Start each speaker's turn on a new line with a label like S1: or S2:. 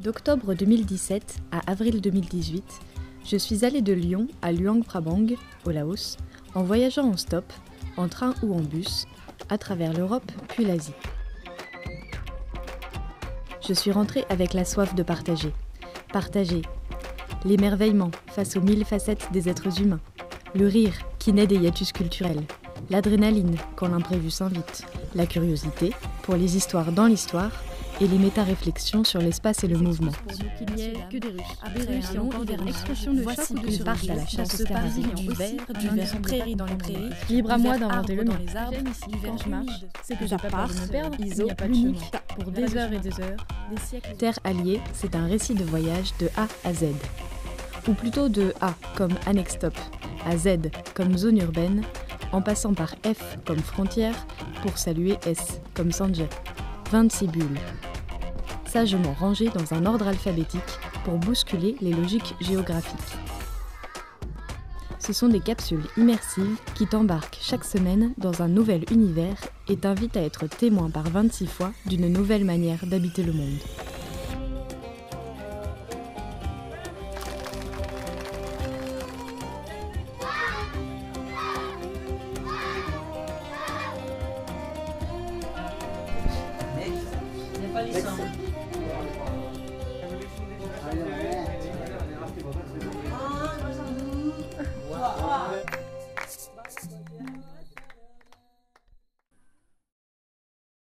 S1: D'octobre 2017 à avril 2018, je suis allée de Lyon à Luang Prabang, au Laos, en voyageant en stop, en train ou en bus, à travers l'Europe puis l'Asie. Je suis rentrée avec la soif de partager. Partager l'émerveillement face aux mille facettes des êtres humains, le rire qui naît des hiatus culturels, l'adrénaline quand l'imprévu s'invite, la curiosité pour les histoires dans l'histoire et les méta-réflexions sur l'espace et le mouvement.
S2: qu'il n'y ait que des Russes. De choc ou de
S1: partent à la chasse aux scarabées.
S2: du vert, du vert prairie dans les prairies.
S3: Libre à moi d'inventer le
S2: dans les arbres, du
S3: je marche, c'est que
S2: J'ai pas peur de me perdre, il
S3: ISO,
S2: n'y a pas de
S3: l'unique, pour des heures et des heures.
S2: Des siècles.
S1: Terre alliée, c'est un récit de voyage de A à Z. Ou plutôt de A comme annexe stop, à Z comme zone urbaine, en passant par F comme frontière pour saluer S comme Sanjay. 26 bulles. Sagement rangées dans un ordre alphabétique pour bousculer les logiques géographiques. Ce sont des capsules immersives qui t'embarquent chaque semaine dans un nouvel univers et t'invitent à être témoin par 26 fois d'une nouvelle manière d'habiter le monde.
S4: 没动